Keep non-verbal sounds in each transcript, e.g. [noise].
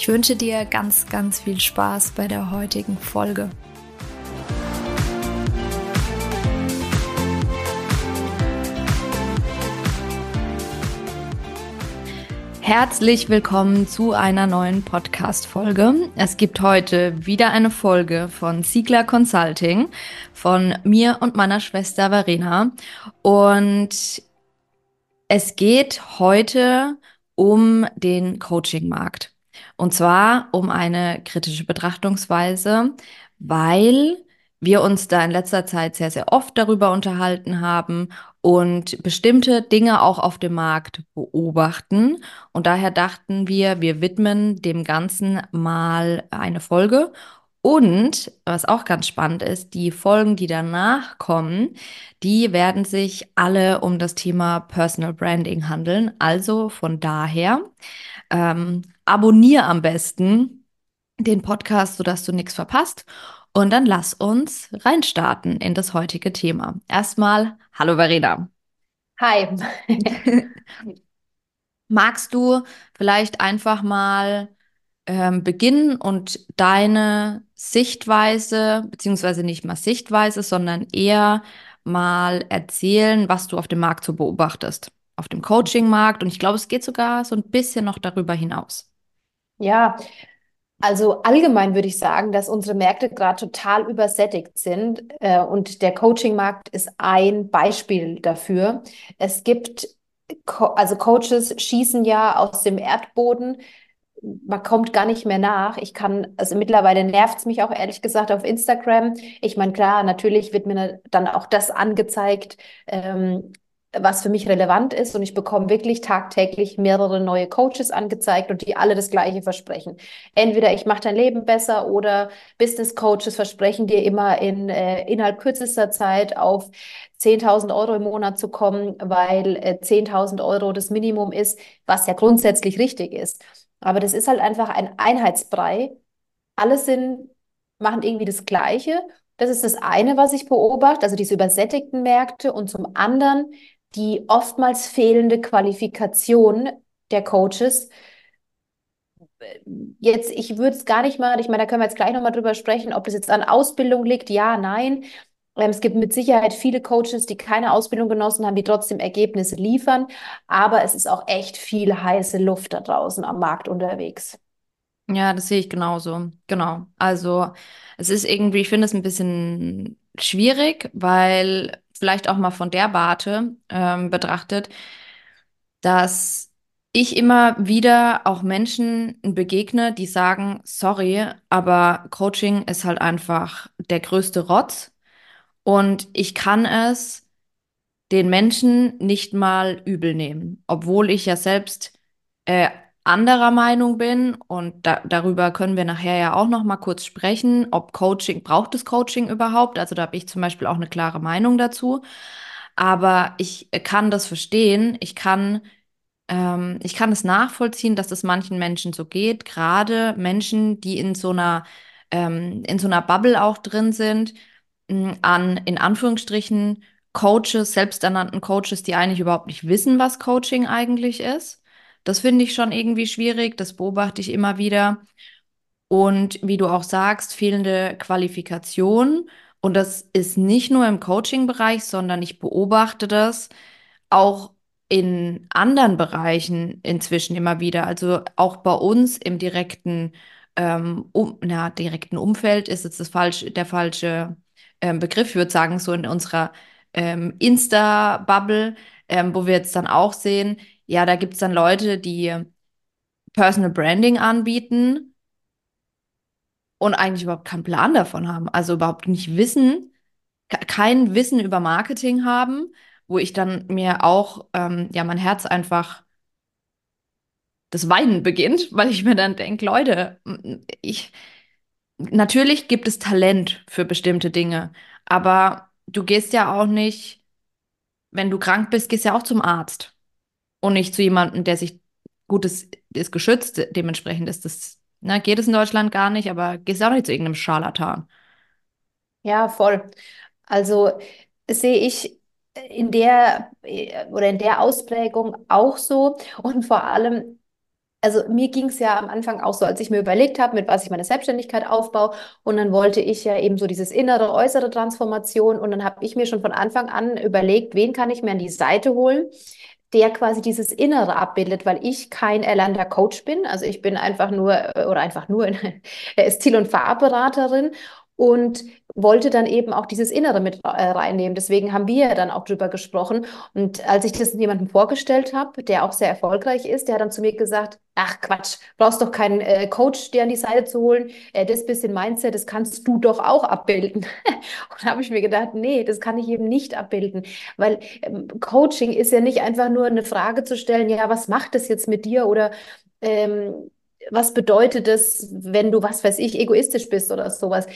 Ich wünsche dir ganz, ganz viel Spaß bei der heutigen Folge. Herzlich willkommen zu einer neuen Podcast-Folge. Es gibt heute wieder eine Folge von Siegler Consulting von mir und meiner Schwester Verena. Und es geht heute um den Coaching-Markt. Und zwar um eine kritische Betrachtungsweise, weil wir uns da in letzter Zeit sehr, sehr oft darüber unterhalten haben und bestimmte Dinge auch auf dem Markt beobachten. Und daher dachten wir, wir widmen dem Ganzen mal eine Folge. Und was auch ganz spannend ist, die Folgen, die danach kommen, die werden sich alle um das Thema Personal Branding handeln. Also von daher ähm, abonnier am besten den Podcast, sodass du nichts verpasst. Und dann lass uns reinstarten in das heutige Thema. Erstmal, hallo Verena. Hi. [laughs] [laughs] Magst du vielleicht einfach mal ähm, beginnen und deine Sichtweise, beziehungsweise nicht mal Sichtweise, sondern eher mal erzählen, was du auf dem Markt so beobachtest? Auf dem Coaching-Markt und ich glaube, es geht sogar so ein bisschen noch darüber hinaus. Ja, also allgemein würde ich sagen, dass unsere Märkte gerade total übersättigt sind äh, und der Coaching-Markt ist ein Beispiel dafür. Es gibt, Co also Coaches schießen ja aus dem Erdboden. Man kommt gar nicht mehr nach. Ich kann, also mittlerweile nervt es mich auch ehrlich gesagt auf Instagram. Ich meine, klar, natürlich wird mir dann auch das angezeigt, ähm, was für mich relevant ist und ich bekomme wirklich tagtäglich mehrere neue Coaches angezeigt und die alle das gleiche versprechen. Entweder ich mache dein Leben besser oder Business Coaches versprechen dir immer in äh, innerhalb kürzester Zeit auf 10.000 Euro im Monat zu kommen, weil äh, 10.000 Euro das Minimum ist, was ja grundsätzlich richtig ist. Aber das ist halt einfach ein Einheitsbrei. Alle sind, machen irgendwie das Gleiche. Das ist das eine, was ich beobachte, also diese übersättigten Märkte. Und zum anderen die oftmals fehlende Qualifikation der Coaches. Jetzt, ich würde es gar nicht mal, ich meine, da können wir jetzt gleich nochmal drüber sprechen, ob das jetzt an Ausbildung liegt. Ja, nein. Ähm, es gibt mit Sicherheit viele Coaches, die keine Ausbildung genossen haben, die trotzdem Ergebnisse liefern. Aber es ist auch echt viel heiße Luft da draußen am Markt unterwegs. Ja, das sehe ich genauso. Genau. Also es ist irgendwie, ich finde es ein bisschen schwierig, weil vielleicht auch mal von der Warte ähm, betrachtet, dass ich immer wieder auch Menschen begegne, die sagen, sorry, aber Coaching ist halt einfach der größte Rotz und ich kann es den Menschen nicht mal übel nehmen, obwohl ich ja selbst äh, anderer Meinung bin und da, darüber können wir nachher ja auch noch mal kurz sprechen, ob Coaching, braucht es Coaching überhaupt? Also da habe ich zum Beispiel auch eine klare Meinung dazu. Aber ich kann das verstehen. Ich kann, ähm, ich kann es nachvollziehen, dass es manchen Menschen so geht. Gerade Menschen, die in so einer, ähm, in so einer Bubble auch drin sind, an, in Anführungsstrichen, Coaches, selbsternannten Coaches, die eigentlich überhaupt nicht wissen, was Coaching eigentlich ist. Das finde ich schon irgendwie schwierig, das beobachte ich immer wieder. Und wie du auch sagst, fehlende Qualifikation. Und das ist nicht nur im Coaching-Bereich, sondern ich beobachte das auch in anderen Bereichen inzwischen immer wieder. Also auch bei uns im direkten, ähm, um, na, direkten Umfeld ist jetzt das falsch, der falsche ähm, Begriff. Ich würde sagen, so in unserer ähm, Insta-Bubble, ähm, wo wir jetzt dann auch sehen, ja, da gibt es dann Leute, die Personal Branding anbieten und eigentlich überhaupt keinen Plan davon haben. Also überhaupt nicht wissen, kein Wissen über Marketing haben, wo ich dann mir auch, ähm, ja, mein Herz einfach das Weinen beginnt, [laughs] weil ich mir dann denke, Leute, ich, natürlich gibt es Talent für bestimmte Dinge, aber du gehst ja auch nicht, wenn du krank bist, gehst ja auch zum Arzt und nicht zu jemandem, der sich gut ist, ist geschützt. Dementsprechend ist das, ne, geht es in Deutschland gar nicht, aber gehst auch nicht zu irgendeinem Scharlatan. Ja, voll. Also sehe ich in der äh, oder in der Ausprägung auch so. Und vor allem, also mir ging es ja am Anfang auch so, als ich mir überlegt habe, mit was ich meine Selbstständigkeit aufbaue. Und dann wollte ich ja eben so dieses innere, äußere Transformation. Und dann habe ich mir schon von Anfang an überlegt, wen kann ich mir an die Seite holen, der quasi dieses Innere abbildet, weil ich kein erlernter Coach bin. Also ich bin einfach nur äh, oder einfach nur [laughs] Stil- und Farbberaterin und wollte dann eben auch dieses Innere mit äh, reinnehmen. Deswegen haben wir dann auch drüber gesprochen. Und als ich das jemandem vorgestellt habe, der auch sehr erfolgreich ist, der hat dann zu mir gesagt, ach Quatsch, brauchst doch keinen äh, Coach, dir an die Seite zu holen. Äh, das bisschen Mindset, das kannst du doch auch abbilden. [laughs] und da habe ich mir gedacht, nee, das kann ich eben nicht abbilden. Weil ähm, Coaching ist ja nicht einfach nur eine Frage zu stellen, ja, was macht das jetzt mit dir? Oder ähm, was bedeutet es, wenn du, was weiß ich, egoistisch bist oder sowas.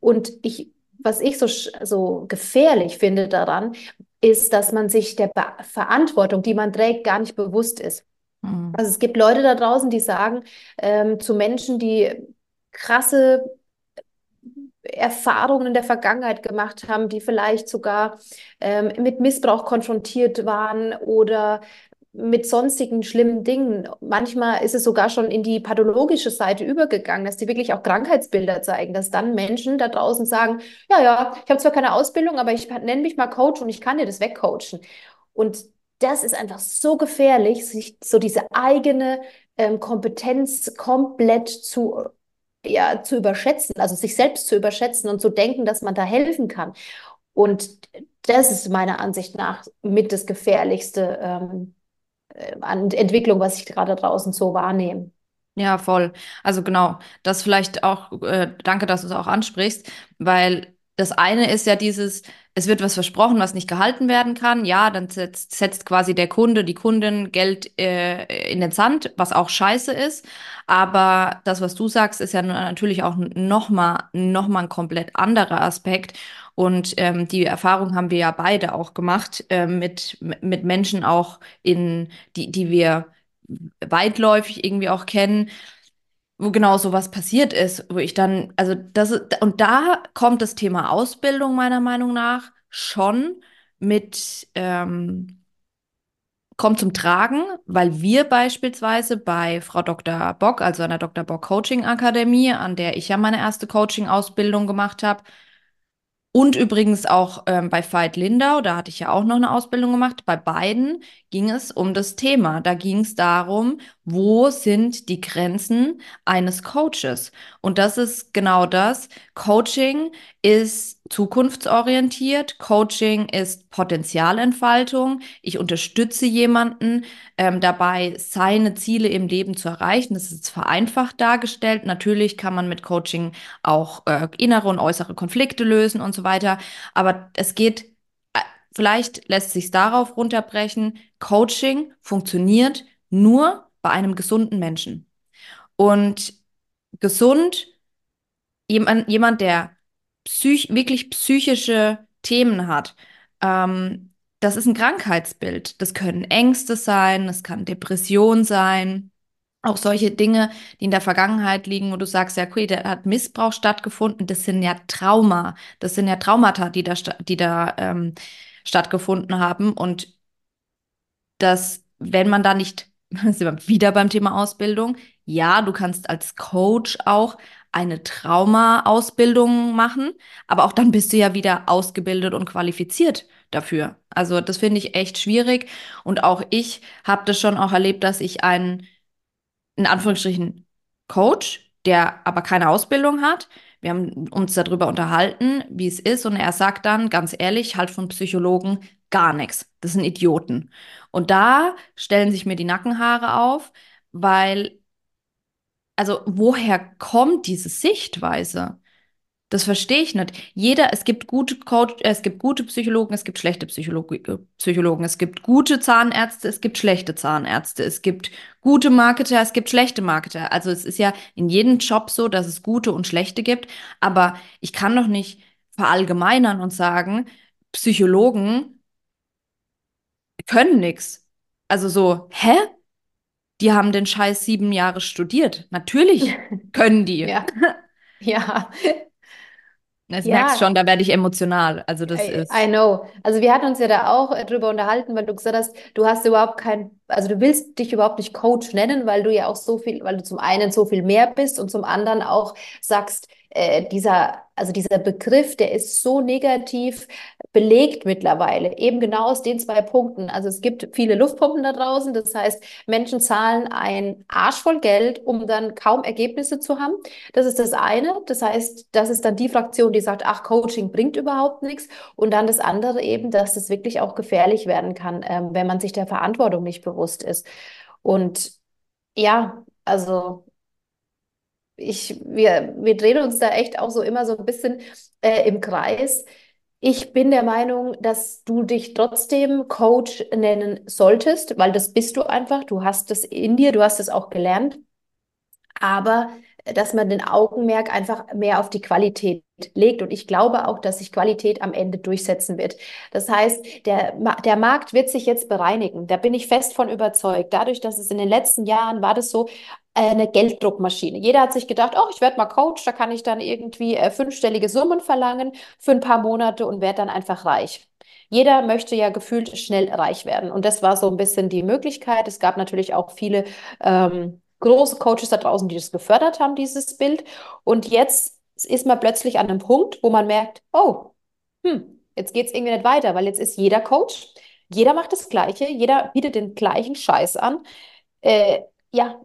Und ich, was ich so, so gefährlich finde daran, ist, dass man sich der Be Verantwortung, die man trägt, gar nicht bewusst ist. Mhm. Also es gibt Leute da draußen, die sagen ähm, zu Menschen, die krasse Erfahrungen in der Vergangenheit gemacht haben, die vielleicht sogar ähm, mit Missbrauch konfrontiert waren oder mit sonstigen schlimmen Dingen. Manchmal ist es sogar schon in die pathologische Seite übergegangen, dass die wirklich auch Krankheitsbilder zeigen, dass dann Menschen da draußen sagen, ja, ja, ich habe zwar keine Ausbildung, aber ich nenne mich mal Coach und ich kann dir das wegcoachen. Und das ist einfach so gefährlich, sich so diese eigene ähm, Kompetenz komplett zu, ja, zu überschätzen, also sich selbst zu überschätzen und zu denken, dass man da helfen kann. Und das ist meiner Ansicht nach mit das Gefährlichste, ähm, äh, an Entwicklung, was ich gerade draußen so wahrnehme. Ja, voll. Also genau, das vielleicht auch, äh, danke, dass du es auch ansprichst, weil das eine ist ja dieses, es wird was versprochen, was nicht gehalten werden kann. Ja, dann setzt, setzt quasi der Kunde, die Kundin Geld äh, in den Sand, was auch scheiße ist. Aber das, was du sagst, ist ja natürlich auch nochmal noch mal ein komplett anderer Aspekt. Und ähm, die Erfahrung haben wir ja beide auch gemacht äh, mit, mit Menschen auch in, die, die wir weitläufig irgendwie auch kennen, wo genau sowas passiert ist, wo ich dann, also das und da kommt das Thema Ausbildung meiner Meinung nach schon mit, ähm, kommt zum Tragen, weil wir beispielsweise bei Frau Dr. Bock, also an der Dr. Bock Coaching Akademie, an der ich ja meine erste Coaching-Ausbildung gemacht habe, und übrigens auch ähm, bei Veit Lindau, da hatte ich ja auch noch eine Ausbildung gemacht. Bei beiden ging es um das Thema. Da ging es darum, wo sind die Grenzen eines Coaches? Und das ist genau das. Coaching ist zukunftsorientiert. Coaching ist Potenzialentfaltung. Ich unterstütze jemanden ähm, dabei, seine Ziele im Leben zu erreichen. Das ist vereinfacht dargestellt. Natürlich kann man mit Coaching auch äh, innere und äußere Konflikte lösen und so weiter. Aber es geht, äh, vielleicht lässt sich darauf runterbrechen. Coaching funktioniert nur bei einem gesunden Menschen. Und gesund, jemand, jemand der psych wirklich psychische Themen hat, ähm, das ist ein Krankheitsbild. Das können Ängste sein, das kann Depression sein. Auch solche Dinge, die in der Vergangenheit liegen, wo du sagst, ja, okay, da hat Missbrauch stattgefunden, das sind ja Trauma, das sind ja Traumata, die da, die da ähm, stattgefunden haben. Und dass, wenn man da nicht, [laughs] sind wir wieder beim Thema Ausbildung, ja, du kannst als Coach auch eine Trauma-Ausbildung machen, aber auch dann bist du ja wieder ausgebildet und qualifiziert dafür. Also das finde ich echt schwierig und auch ich habe das schon auch erlebt, dass ich einen, in Anführungsstrichen, Coach, der aber keine Ausbildung hat, wir haben uns darüber unterhalten, wie es ist und er sagt dann ganz ehrlich, halt von Psychologen gar nichts. Das sind Idioten. Und da stellen sich mir die Nackenhaare auf, weil also woher kommt diese Sichtweise? Das verstehe ich nicht. Jeder, es gibt gute Coach, äh, es gibt gute Psychologen, es gibt schlechte Psychologi äh, Psychologen, es gibt gute Zahnärzte, es gibt schlechte Zahnärzte, es gibt gute Marketer, es gibt schlechte Marketer. Also es ist ja in jedem Job so, dass es gute und schlechte gibt. Aber ich kann doch nicht verallgemeinern und sagen, Psychologen können nichts. Also so, hä? Die haben den Scheiß sieben Jahre studiert. Natürlich [laughs] können die. Ja, [laughs] ja, merkst ja. schon, da werde ich emotional. Also das I, ist, I know. Also wir hatten uns ja da auch äh, drüber unterhalten, weil du gesagt hast, du hast überhaupt kein, also du willst dich überhaupt nicht Coach nennen, weil du ja auch so viel, weil du zum einen so viel mehr bist und zum anderen auch sagst, äh, dieser, also dieser Begriff, der ist so negativ belegt mittlerweile, eben genau aus den zwei Punkten. Also es gibt viele Luftpumpen da draußen, das heißt, Menschen zahlen ein Arsch voll Geld, um dann kaum Ergebnisse zu haben. Das ist das eine. Das heißt, das ist dann die Fraktion, die sagt, ach, Coaching bringt überhaupt nichts. Und dann das andere eben, dass es wirklich auch gefährlich werden kann, ähm, wenn man sich der Verantwortung nicht bewusst ist. Und ja, also ich, wir, wir drehen uns da echt auch so immer so ein bisschen äh, im Kreis. Ich bin der Meinung, dass du dich trotzdem Coach nennen solltest, weil das bist du einfach. Du hast es in dir, du hast es auch gelernt. Aber äh, dass man den Augenmerk einfach mehr auf die Qualität legt. Und ich glaube auch, dass sich Qualität am Ende durchsetzen wird. Das heißt, der, der Markt wird sich jetzt bereinigen. Da bin ich fest von überzeugt. Dadurch, dass es in den letzten Jahren war das so, eine Gelddruckmaschine. Jeder hat sich gedacht, oh, ich werde mal Coach, da kann ich dann irgendwie äh, fünfstellige Summen verlangen für ein paar Monate und werde dann einfach reich. Jeder möchte ja gefühlt schnell reich werden. Und das war so ein bisschen die Möglichkeit. Es gab natürlich auch viele ähm, große Coaches da draußen, die das gefördert haben, dieses Bild. Und jetzt ist man plötzlich an einem Punkt, wo man merkt, oh, hm, jetzt geht es irgendwie nicht weiter, weil jetzt ist jeder Coach, jeder macht das Gleiche, jeder bietet den gleichen Scheiß an. Äh, ja,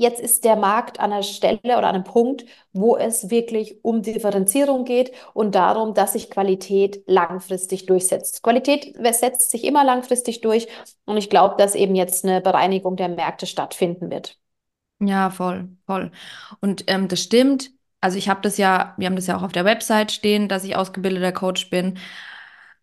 jetzt ist der Markt an einer Stelle oder an einem Punkt, wo es wirklich um Differenzierung geht und darum, dass sich Qualität langfristig durchsetzt. Qualität setzt sich immer langfristig durch und ich glaube, dass eben jetzt eine Bereinigung der Märkte stattfinden wird. ja, voll, voll. Und ähm, das stimmt. Also ich habe das ja, wir haben das ja auch auf der Website stehen, dass ich ausgebildeter Coach bin.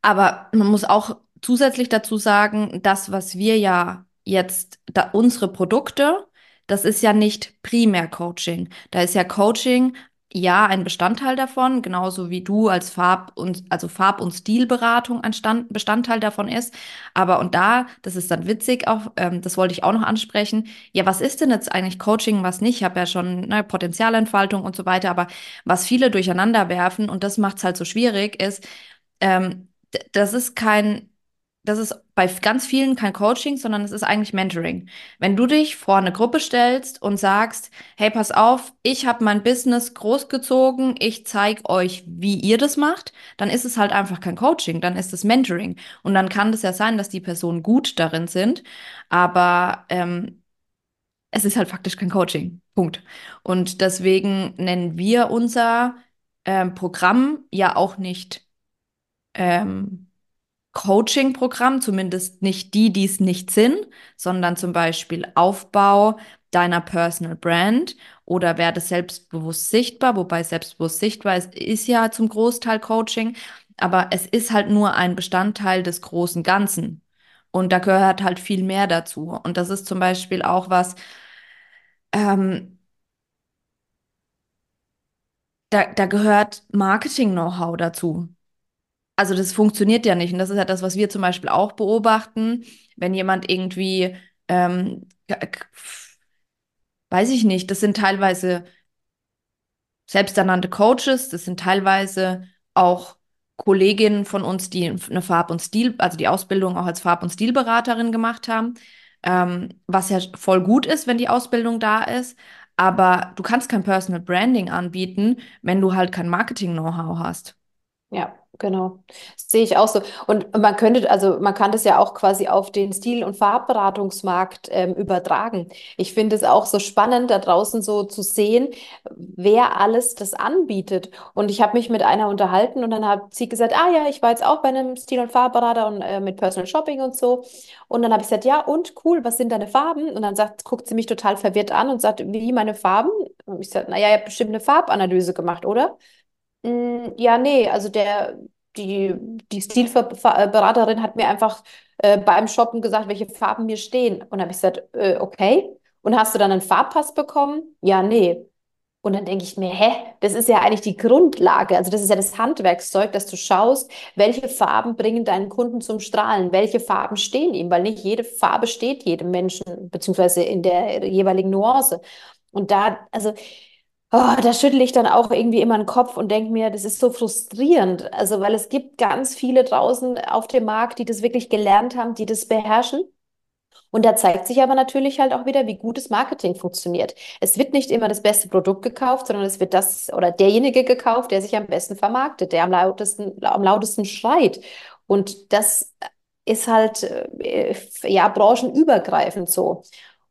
Aber man muss auch zusätzlich dazu sagen, das, was wir ja jetzt, da unsere Produkte, das ist ja nicht primär Coaching. Da ist ja Coaching ja ein Bestandteil davon, genauso wie du als Farb- und also Farb- und Stilberatung ein Stand, Bestandteil davon ist. Aber und da, das ist dann witzig auch, ähm, das wollte ich auch noch ansprechen. Ja, was ist denn jetzt eigentlich Coaching, was nicht? Ich habe ja schon ne, Potenzialentfaltung und so weiter, aber was viele durcheinander werfen und das macht es halt so schwierig, ist, ähm, das ist kein das ist bei ganz vielen kein Coaching, sondern es ist eigentlich Mentoring. Wenn du dich vor eine Gruppe stellst und sagst, hey, pass auf, ich habe mein Business großgezogen, ich zeige euch, wie ihr das macht, dann ist es halt einfach kein Coaching, dann ist es Mentoring. Und dann kann es ja sein, dass die Personen gut darin sind, aber ähm, es ist halt faktisch kein Coaching. Punkt. Und deswegen nennen wir unser ähm, Programm ja auch nicht ähm, Coaching-Programm, zumindest nicht die, die es nicht sind, sondern zum Beispiel Aufbau deiner Personal Brand oder werde selbstbewusst sichtbar, wobei selbstbewusst sichtbar ist, ist ja zum Großteil Coaching, aber es ist halt nur ein Bestandteil des großen Ganzen. Und da gehört halt viel mehr dazu. Und das ist zum Beispiel auch was, ähm, da, da gehört Marketing-Know-how dazu. Also das funktioniert ja nicht. Und das ist ja das, was wir zum Beispiel auch beobachten, wenn jemand irgendwie, ähm, weiß ich nicht, das sind teilweise selbsternannte Coaches, das sind teilweise auch Kolleginnen von uns, die eine Farb- und Stil, also die Ausbildung auch als Farb- und Stilberaterin gemacht haben, ähm, was ja voll gut ist, wenn die Ausbildung da ist. Aber du kannst kein Personal Branding anbieten, wenn du halt kein Marketing-Know-how hast. Ja, genau. Das sehe ich auch so. Und man könnte, also man kann das ja auch quasi auf den Stil- und Farbberatungsmarkt ähm, übertragen. Ich finde es auch so spannend, da draußen so zu sehen, wer alles das anbietet. Und ich habe mich mit einer unterhalten und dann hat sie gesagt, ah ja, ich war jetzt auch bei einem Stil- und Farbberater und äh, mit Personal Shopping und so. Und dann habe ich gesagt, ja, und cool, was sind deine Farben? Und dann sagt, guckt sie mich total verwirrt an und sagt, wie meine Farben? Und ich sagte, naja, ihr habt bestimmt eine Farbanalyse gemacht, oder? Mm, Ja, nee, also der, die, die Stilberaterin hat mir einfach äh, beim Shoppen gesagt, welche Farben mir stehen. Und dann habe ich gesagt, äh, okay. Und hast du dann einen Farbpass bekommen? Ja, nee. Und dann denke ich mir, hä, das ist ja eigentlich die Grundlage. Also das ist ja das Handwerkszeug, dass du schaust, welche Farben bringen deinen Kunden zum Strahlen, welche Farben stehen ihm, weil nicht jede Farbe steht jedem Menschen, beziehungsweise in der jeweiligen Nuance. Und da, also Oh, da schüttle ich dann auch irgendwie immer den Kopf und denke mir, das ist so frustrierend. Also, weil es gibt ganz viele draußen auf dem Markt, die das wirklich gelernt haben, die das beherrschen. Und da zeigt sich aber natürlich halt auch wieder, wie gutes Marketing funktioniert. Es wird nicht immer das beste Produkt gekauft, sondern es wird das oder derjenige gekauft, der sich am besten vermarktet, der am lautesten, am lautesten schreit. Und das ist halt, äh, ja, branchenübergreifend so.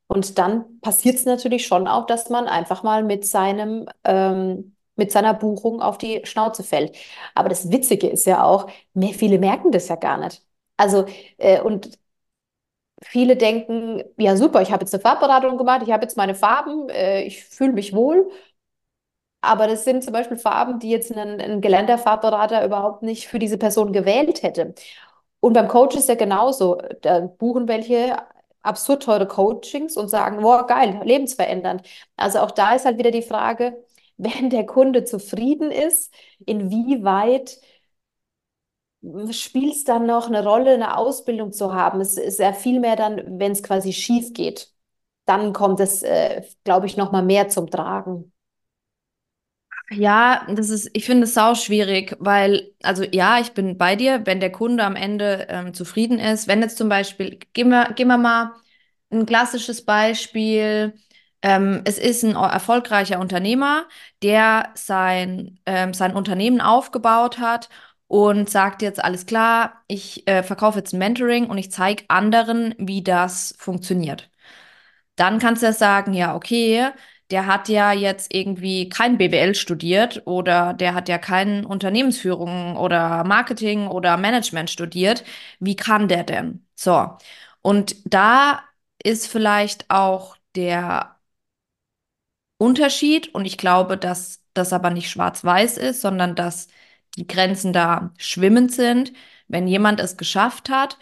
Und dann passiert es natürlich schon auch, dass man einfach mal mit seinem, ähm, mit seiner Buchung auf die Schnauze fällt. Aber das Witzige ist ja auch, mehr, viele merken das ja gar nicht. Also, äh, und viele denken, ja super, ich habe jetzt eine Farbberatung gemacht, ich habe jetzt meine Farben, äh, ich fühle mich wohl. Aber das sind zum Beispiel Farben, die jetzt ein, ein gelernter Farbberater überhaupt nicht für diese Person gewählt hätte. Und beim Coach ist ja genauso. Da buchen welche absurd teure Coachings und sagen, boah, geil, lebensverändernd. Also auch da ist halt wieder die Frage, [laughs] wenn der Kunde zufrieden ist, inwieweit spielt es dann noch eine Rolle, eine Ausbildung zu haben? Es ist ja viel mehr dann, wenn es quasi schief geht. Dann kommt es, äh, glaube ich, noch mal mehr zum Tragen. Ja, das ist, ich finde es sau schwierig, weil, also ja, ich bin bei dir, wenn der Kunde am Ende ähm, zufrieden ist. Wenn jetzt zum Beispiel, gehen wir, gehen wir mal ein klassisches Beispiel. Ähm, es ist ein erfolgreicher Unternehmer, der sein, ähm, sein Unternehmen aufgebaut hat und sagt jetzt, alles klar, ich äh, verkaufe jetzt ein Mentoring und ich zeige anderen, wie das funktioniert. Dann kannst du ja sagen, ja, okay, der hat ja jetzt irgendwie kein BWL studiert oder der hat ja keine Unternehmensführung oder Marketing oder Management studiert. Wie kann der denn? So. Und da ist vielleicht auch der Unterschied, und ich glaube, dass das aber nicht schwarz-weiß ist, sondern dass die Grenzen da schwimmend sind, wenn jemand es geschafft hat,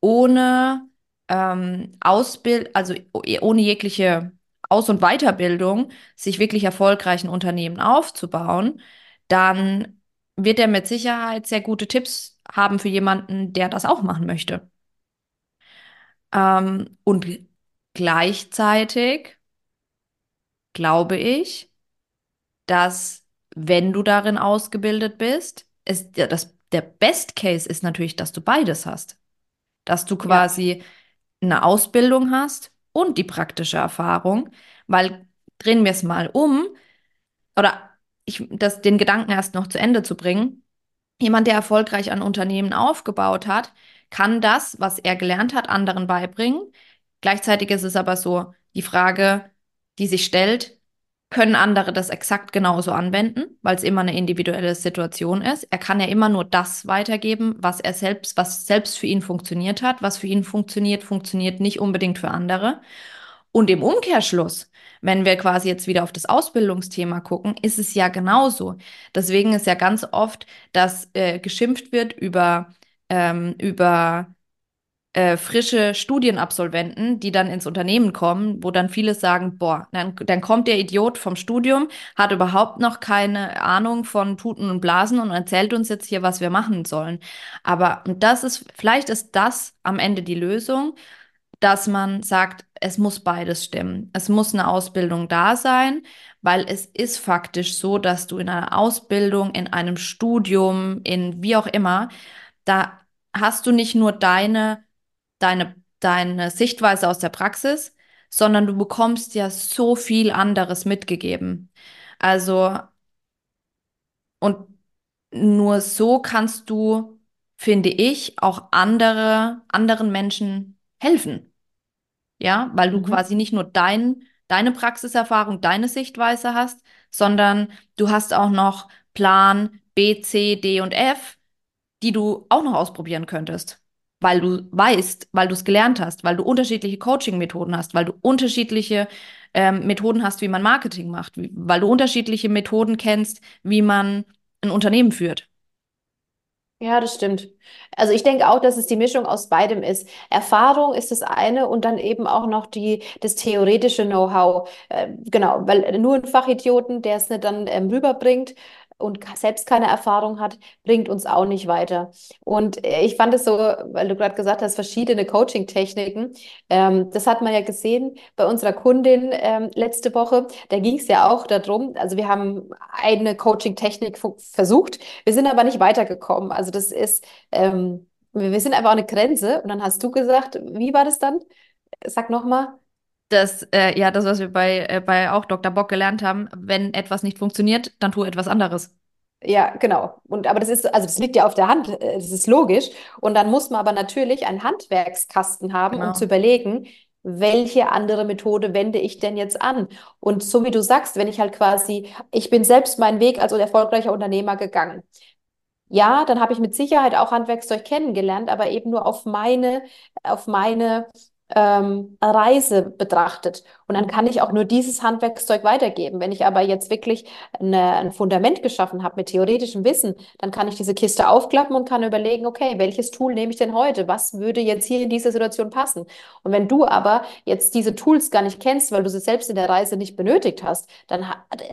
ohne ähm, Ausbild, also ohne jegliche Aus- und Weiterbildung, sich wirklich erfolgreichen Unternehmen aufzubauen, dann wird er mit Sicherheit sehr gute Tipps haben für jemanden, der das auch machen möchte. Ähm, und gleichzeitig glaube ich, dass wenn du darin ausgebildet bist, es, ja, das, der Best Case ist natürlich, dass du beides hast. Dass du Ja. quasi eine Ausbildung hast und die praktische Erfahrung, weil drehen wir es mal um, oder ich, das, den Gedanken erst noch zu Ende zu bringen. Jemand, der erfolgreich ein Unternehmen aufgebaut hat, kann das, was er gelernt hat, anderen beibringen. Gleichzeitig ist es aber so die Frage, die sich stellt, können andere das exakt genauso anwenden, weil es immer eine individuelle Situation ist. Er kann ja immer nur das weitergeben, was er selbst, was selbst für ihn funktioniert hat. Was für ihn funktioniert, funktioniert nicht unbedingt für andere. Und im Umkehrschluss, wenn wir quasi jetzt wieder auf das Ausbildungsthema gucken, ist es ja genauso. Deswegen ist ja ganz oft, dass äh, geschimpft wird über, ähm, über äh, frische Studienabsolventen, die dann ins Unternehmen kommen, wo dann viele sagen, boah, dann, dann kommt der Idiot vom Studium, hat überhaupt noch keine Ahnung von Tuten und Blasen und erzählt uns jetzt hier, was wir machen sollen. Aber und das ist, vielleicht ist das am Ende die Lösung dass man sagt, es muss beides stimmen. Es muss eine Ausbildung da sein, weil es ist faktisch so, dass du in einer Ausbildung, in einem Studium, in wie auch immer, da hast du nicht nur deine, deine, deine Sichtweise aus der Praxis, sondern du bekommst ja so viel anderes mitgegeben. Also, und nur so kannst du, finde ich, auch andere, anderen Menschen helfen. Ja, weil du Mhm. quasi nicht nur dein, deine Praxiserfahrung, deine Sichtweise hast, sondern du hast auch noch Plan B, C, D und F, die du auch noch ausprobieren könntest. Weil du weißt, weil du es gelernt hast, weil du unterschiedliche Coaching-Methoden hast, weil du unterschiedliche ähm, Methoden hast, wie man Marketing macht, wie, weil du unterschiedliche Methoden kennst, wie man ein Unternehmen führt. Ja, das stimmt. Also ich denke auch, dass es die Mischung aus beidem ist. Erfahrung ist das eine und dann eben auch noch die, das theoretische Know-how. Äh, genau, weil nur ein Fachidioten, der es nicht dann ähm, rüberbringt und selbst keine Erfahrung hat, bringt uns auch nicht weiter. Und äh, ich fand es so, weil du gerade gesagt hast, verschiedene Coaching-Techniken. Ähm, das hat man ja gesehen bei unserer Kundin ähm, letzte Woche. Da ging es ja auch darum, also wir haben eine Coaching-Technik versucht. Wir sind aber nicht weitergekommen. Also das ist, ähm, wir sind einfach eine Grenze. Und dann hast du gesagt, wie war das dann? Sag nochmal. Das, äh, ja, das, was wir bei, äh, bei auch Dr. Bock gelernt haben, wenn etwas nicht funktioniert, dann tu etwas anderes. Ja, genau. Und aber das ist, also das liegt ja auf der Hand, äh, das ist logisch. Und dann muss man aber natürlich einen Handwerkskasten haben, um zu Genau. überlegen, welche andere Methode wende ich denn jetzt an? Und so wie du sagst, wenn ich halt quasi, ich bin selbst meinen Weg als erfolgreicher Unternehmer gegangen. Ja, dann habe ich mit Sicherheit auch Handwerkszeug kennengelernt, aber eben nur auf meine, auf meine ähm, Reise betrachtet. Und dann kann ich auch nur dieses Handwerkszeug weitergeben. Wenn ich aber jetzt wirklich eine, ein Fundament geschaffen habe mit theoretischem Wissen, dann kann ich diese Kiste aufklappen und kann überlegen, okay, welches Tool nehme ich denn heute? Was würde jetzt hier in dieser Situation passen? Und wenn du aber jetzt diese Tools gar nicht kennst, weil du sie selbst in der Reise nicht benötigt hast, dann,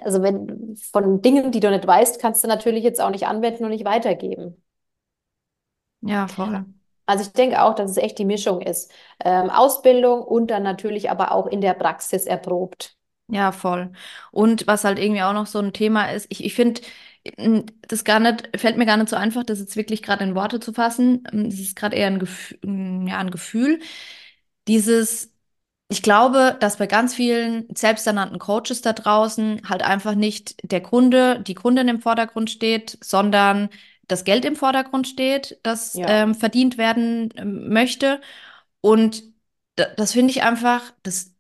also wenn von Dingen, die du nicht weißt, kannst du natürlich jetzt auch nicht anwenden und nicht weitergeben. Ja, voll. Also ich denke auch, dass es echt die Mischung ist. Ähm, Ausbildung und dann natürlich aber auch in der Praxis erprobt. Ja, voll. Und was halt irgendwie auch noch so ein Thema ist, ich, ich finde, das gar nicht, fällt mir gar nicht so einfach, das jetzt wirklich gerade in Worte zu fassen. Das ist gerade eher ein Gefühl, ja, ein Gefühl. Dieses, ich glaube, dass bei ganz vielen selbsternannten Coaches da draußen halt einfach nicht der Kunde, die Kundin im Vordergrund steht, sondern das Geld im Vordergrund steht, das Ja. ähm, verdient werden ähm, möchte. Und da, das finde ich einfach, das,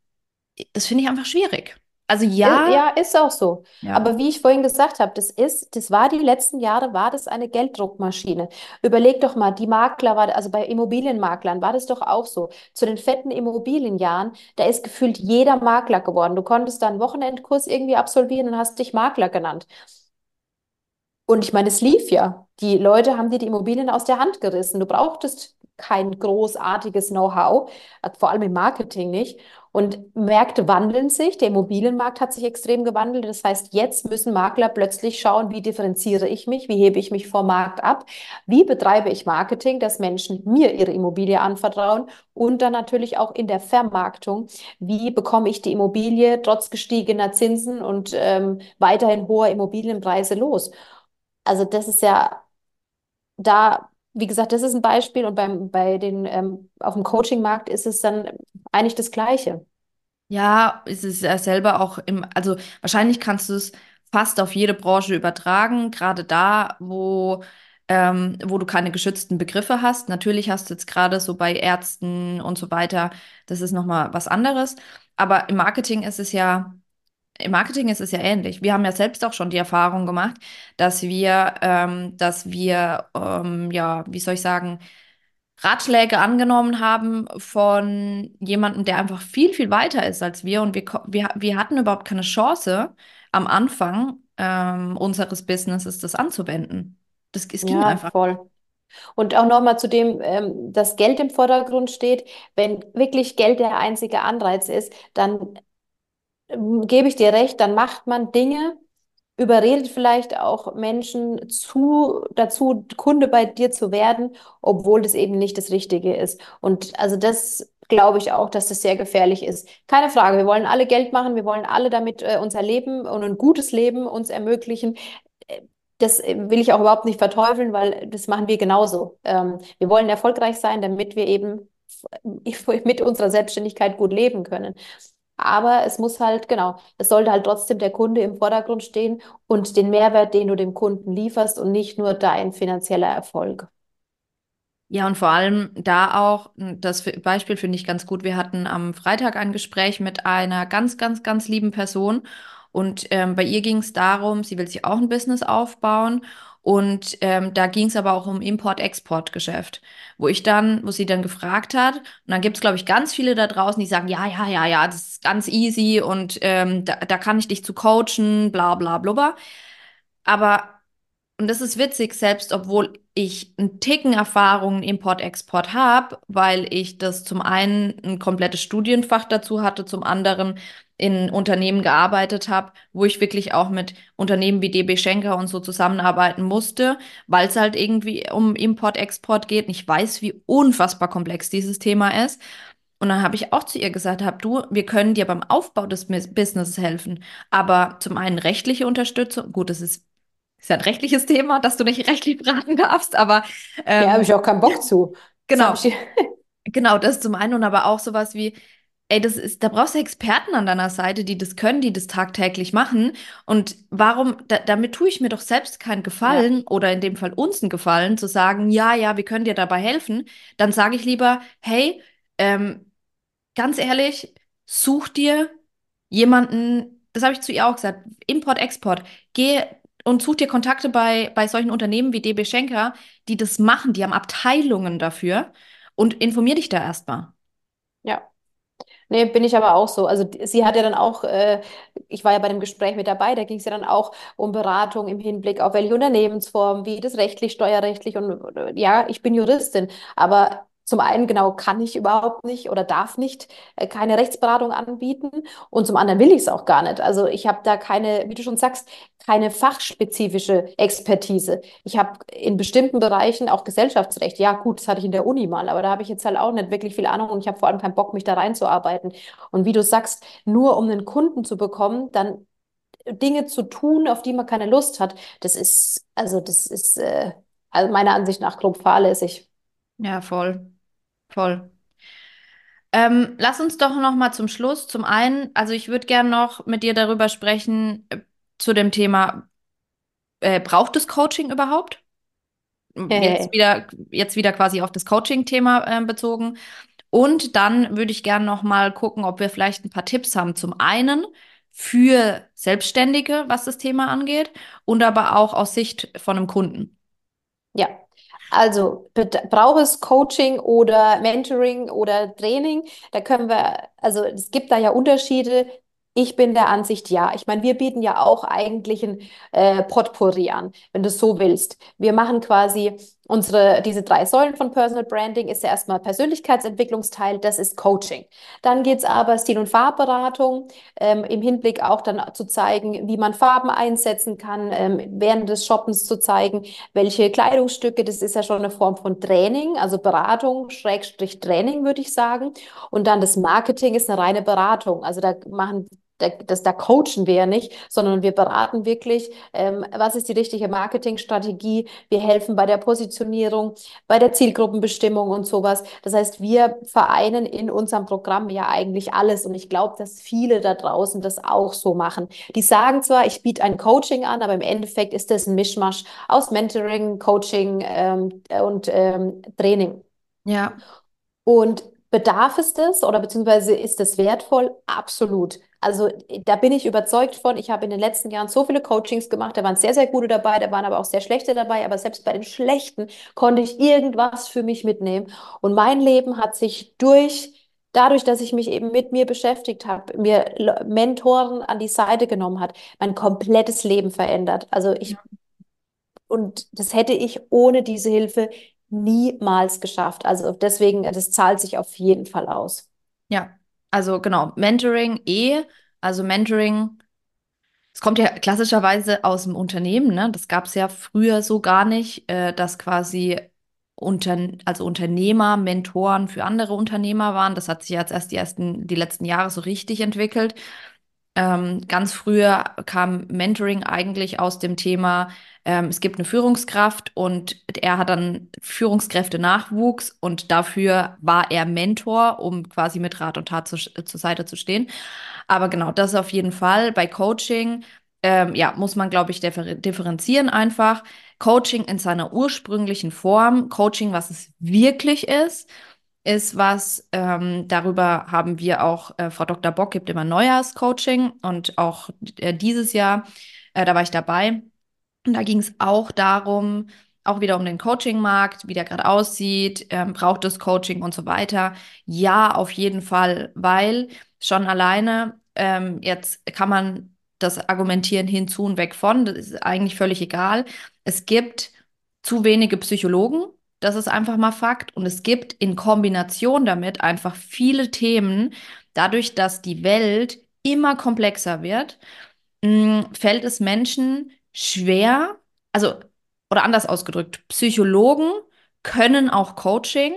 das finde ich einfach schwierig. Also ja, Ja, ist auch so. ja, Aber wie ich vorhin gesagt habe, das ist, das war die letzten Jahre, war das eine Gelddruckmaschine. Überleg doch mal, die Makler war, also bei Immobilienmaklern war das doch auch so. Zu den fetten Immobilienjahren, da ist gefühlt jeder Makler geworden. Du konntest da einen Wochenendkurs irgendwie absolvieren und hast dich Makler genannt. Und ich meine, es lief ja. Die Leute haben dir die Immobilien aus der Hand gerissen. Du brauchtest kein großartiges Know-how, äh, vor allem im Marketing nicht. Und Märkte wandeln sich. Der Immobilienmarkt hat sich extrem gewandelt. Das heißt, jetzt müssen Makler plötzlich schauen, wie differenziere ich mich, wie hebe ich mich vom Markt ab, wie betreibe ich Marketing, dass Menschen mir ihre Immobilie anvertrauen und dann natürlich auch in der Vermarktung, wie bekomme ich die Immobilie trotz gestiegener Zinsen und ähm, weiterhin hoher Immobilienpreise los. Also das ist ja da, wie gesagt, das ist ein Beispiel und beim, bei den, ähm, auf dem Coaching-Markt ist es dann eigentlich das Gleiche. ja, es ist ja selber auch im, also wahrscheinlich kannst du es fast auf jede Branche übertragen, gerade da, wo, ähm, wo du keine geschützten Begriffe hast. Natürlich hast du jetzt gerade so bei Ärzten und so weiter, das ist nochmal was anderes. Aber im Marketing ist es ja, im Marketing ist es ja ähnlich. Wir haben ja selbst auch schon die Erfahrung gemacht, dass wir, ähm, dass wir, ähm, ja, wie soll ich sagen, Ratschläge angenommen haben von jemandem, der einfach viel, viel weiter ist als wir. Und wir, wir, wir hatten überhaupt keine Chance, am Anfang ähm, unseres Businesses das anzuwenden. Das, es ging Ja, einfach. voll. Und auch nochmal zu dem, ähm, dass Geld im Vordergrund steht. Wenn wirklich Geld der einzige Anreiz ist, dann gebe ich dir recht, dann macht man Dinge, überredet vielleicht auch Menschen zu, dazu, Kunde bei dir zu werden, obwohl das eben nicht das Richtige ist. Und also das glaube ich auch, dass das sehr gefährlich ist. Keine Frage, wir wollen alle Geld machen, wir wollen alle damit äh, unser Leben und ein gutes Leben uns ermöglichen. Äh, Das äh, will ich auch überhaupt nicht verteufeln, weil das machen wir genauso. Ähm, wir wollen erfolgreich sein, damit wir eben [laughs] mit unserer Selbstständigkeit gut leben können. Aber es muss halt, genau, es sollte halt trotzdem der Kunde im Vordergrund stehen und den Mehrwert, den du dem Kunden lieferst und nicht nur dein finanzieller Erfolg. Ja, und vor allem da auch, das Beispiel finde ich ganz gut. Wir hatten am Freitag ein Gespräch mit einer ganz, ganz, ganz lieben Person. Und ähm, bei ihr ging es darum, sie will sich auch ein Business aufbauen. Und ähm, da ging es aber auch um Import-Export-Geschäft, wo ich dann, wo sie dann gefragt hat, und dann gibt es, glaube ich, ganz viele da draußen, die sagen, ja, ja, ja, ja, das ist ganz easy und ähm, da, da kann ich dich zu coachen, bla bla blubber. Aber Und das ist witzig, selbst obwohl ich einen Ticken Erfahrung Import-Export habe, weil ich das zum einen ein komplettes Studienfach dazu hatte, zum anderen in Unternehmen gearbeitet habe, wo ich wirklich auch mit Unternehmen wie DB Schenker und so zusammenarbeiten musste, weil es halt irgendwie um Import-Export geht. Und ich weiß, wie unfassbar komplex dieses Thema ist. Und dann habe ich auch zu ihr gesagt, hab du, wir können dir beim Aufbau des Businesses helfen, aber zum einen rechtliche Unterstützung, gut, das ist ist ja ein rechtliches Thema, dass du nicht [laughs] rechtlich beraten darfst, aber Ja, habe ähm, ich auch keinen Bock zu. [laughs] Genau, genau, das zum einen und aber auch sowas wie, ey, das ist, da brauchst du Experten an deiner Seite, die das können, die das tagtäglich machen. Und warum, da, damit tue ich mir doch selbst keinen Ja, Gefallen oder in dem Fall uns einen Gefallen, zu sagen, ja, ja, wir können dir dabei helfen. Dann sage ich lieber, hey, ähm, ganz ehrlich, such dir jemanden, das habe ich zu ihr auch gesagt, Import, Export, geh und such dir Kontakte bei, bei solchen Unternehmen wie DB Schenker, die das machen, die haben Abteilungen dafür und informier dich da erstmal. ja. Nee, bin ich aber auch so. Also sie hat ja dann auch, äh, ich war ja bei dem Gespräch mit dabei, da ging es ja dann auch um Beratung im Hinblick auf welche Unternehmensform, wie das rechtlich, steuerrechtlich und äh, ja, ich bin Juristin, aber zum einen genau kann ich überhaupt nicht oder darf nicht äh, keine Rechtsberatung anbieten und zum anderen will ich es auch gar nicht. Also ich habe da keine, wie du schon sagst, keine fachspezifische Expertise. Ich habe in bestimmten Bereichen auch Gesellschaftsrecht. Ja, gut, das hatte ich in der Uni mal, aber da habe ich jetzt halt auch nicht wirklich viel Ahnung und ich habe vor allem keinen Bock, mich da reinzuarbeiten. Und wie du sagst, nur um einen Kunden zu bekommen, dann Dinge zu tun, auf die man keine Lust hat, das ist, also das ist äh, also meiner Ansicht nach grob fahrlässig. Ja, voll, voll. Ähm, lass uns doch noch mal zum Schluss, zum einen, also ich würde gerne noch mit dir darüber sprechen, äh, zu dem Thema, äh, braucht es Coaching überhaupt? Jetzt wieder, jetzt wieder quasi auf das Coaching-Thema, äh, bezogen. Und dann würde ich gerne noch mal gucken, ob wir vielleicht ein paar Tipps haben. Zum einen für Selbstständige, was das Thema angeht, und aber auch aus Sicht von einem Kunden. Ja, also braucht es Coaching oder Mentoring oder Training? Da können wir, also es gibt da ja Unterschiede. Ich bin der Ansicht, ja. Ich meine, wir bieten ja auch eigentlich ein äh, Potpourri an, wenn du es so willst. Wir machen quasi unsere, diese drei Säulen von Personal Branding ist ja erstmal Persönlichkeitsentwicklungsteil, das ist Coaching. Dann geht es aber Stil- und Farbberatung ähm, im Hinblick auch dann zu zeigen, wie man Farben einsetzen kann, ähm, während des Shoppens zu zeigen, welche Kleidungsstücke, das ist ja schon eine Form von Training, also Beratung, Schrägstrich Training, würde ich sagen. Und dann das Marketing ist eine reine Beratung. Also da machen da, das, da coachen wir ja nicht, sondern wir beraten wirklich, ähm, was ist die richtige Marketingstrategie. Wir helfen bei der Positionierung, bei der Zielgruppenbestimmung und sowas. Das heißt, wir vereinen in unserem Programm ja eigentlich alles. Und ich glaube, dass viele da draußen das auch so machen. Die sagen zwar, ich biete ein Coaching an, aber im Endeffekt ist das ein Mischmasch aus Mentoring, Coaching ähm, und ähm, Training. Ja, Und bedarf es das oder beziehungsweise ist es wertvoll? Absolut. Also da bin ich überzeugt von. Ich habe in den letzten Jahren so viele Coachings gemacht, da waren sehr, sehr gute dabei, da waren aber auch sehr schlechte dabei, aber selbst bei den schlechten konnte ich irgendwas für mich mitnehmen. Und mein Leben hat sich durch, dadurch, dass ich mich eben mit mir beschäftigt habe, mir Mentoren an die Seite genommen hat, mein komplettes Leben verändert. Also ich und das hätte ich ohne diese Hilfe niemals geschafft. Also deswegen, das zahlt sich auf jeden Fall aus. ja. Also genau, Mentoring eh. Also Mentoring, es kommt ja klassischerweise aus dem Unternehmen, ne? Das gab es ja früher so gar nicht, äh, dass quasi unter, also Unternehmer Mentoren für andere Unternehmer waren. Das hat sich jetzt erst die ersten, die letzten Jahre so richtig entwickelt. Ähm, ganz früher kam Mentoring eigentlich aus dem Thema, ähm, es gibt eine Führungskraft und er hat dann Führungskräfte-Nachwuchs und dafür war er Mentor, um quasi mit Rat und Tat zu, zur Seite zu stehen. Aber genau, das auf jeden Fall. Bei Coaching, ähm, ja, muss man, glaube ich, differ differenzieren einfach. Coaching in seiner ursprünglichen Form, Coaching, was es wirklich ist ist was, ähm, darüber haben wir auch, äh, Frau Dr. Bock gibt immer Neujahrscoaching und auch äh, dieses Jahr, äh, da war ich dabei. Und da ging es auch darum, auch wieder um den Coaching-Markt, wie der gerade aussieht, ähm, braucht es Coaching und so weiter. Ja, auf jeden Fall, weil schon alleine ähm, jetzt kann man das Argumentieren hinzu und weg von, das ist eigentlich völlig egal. Es gibt zu wenige Psychologen, das ist einfach mal Fakt. Und es gibt in Kombination damit einfach viele Themen, dadurch, dass die Welt immer komplexer wird, mh, mm, fällt es Menschen schwer, also, oder anders ausgedrückt, Psychologen können auch Coaching,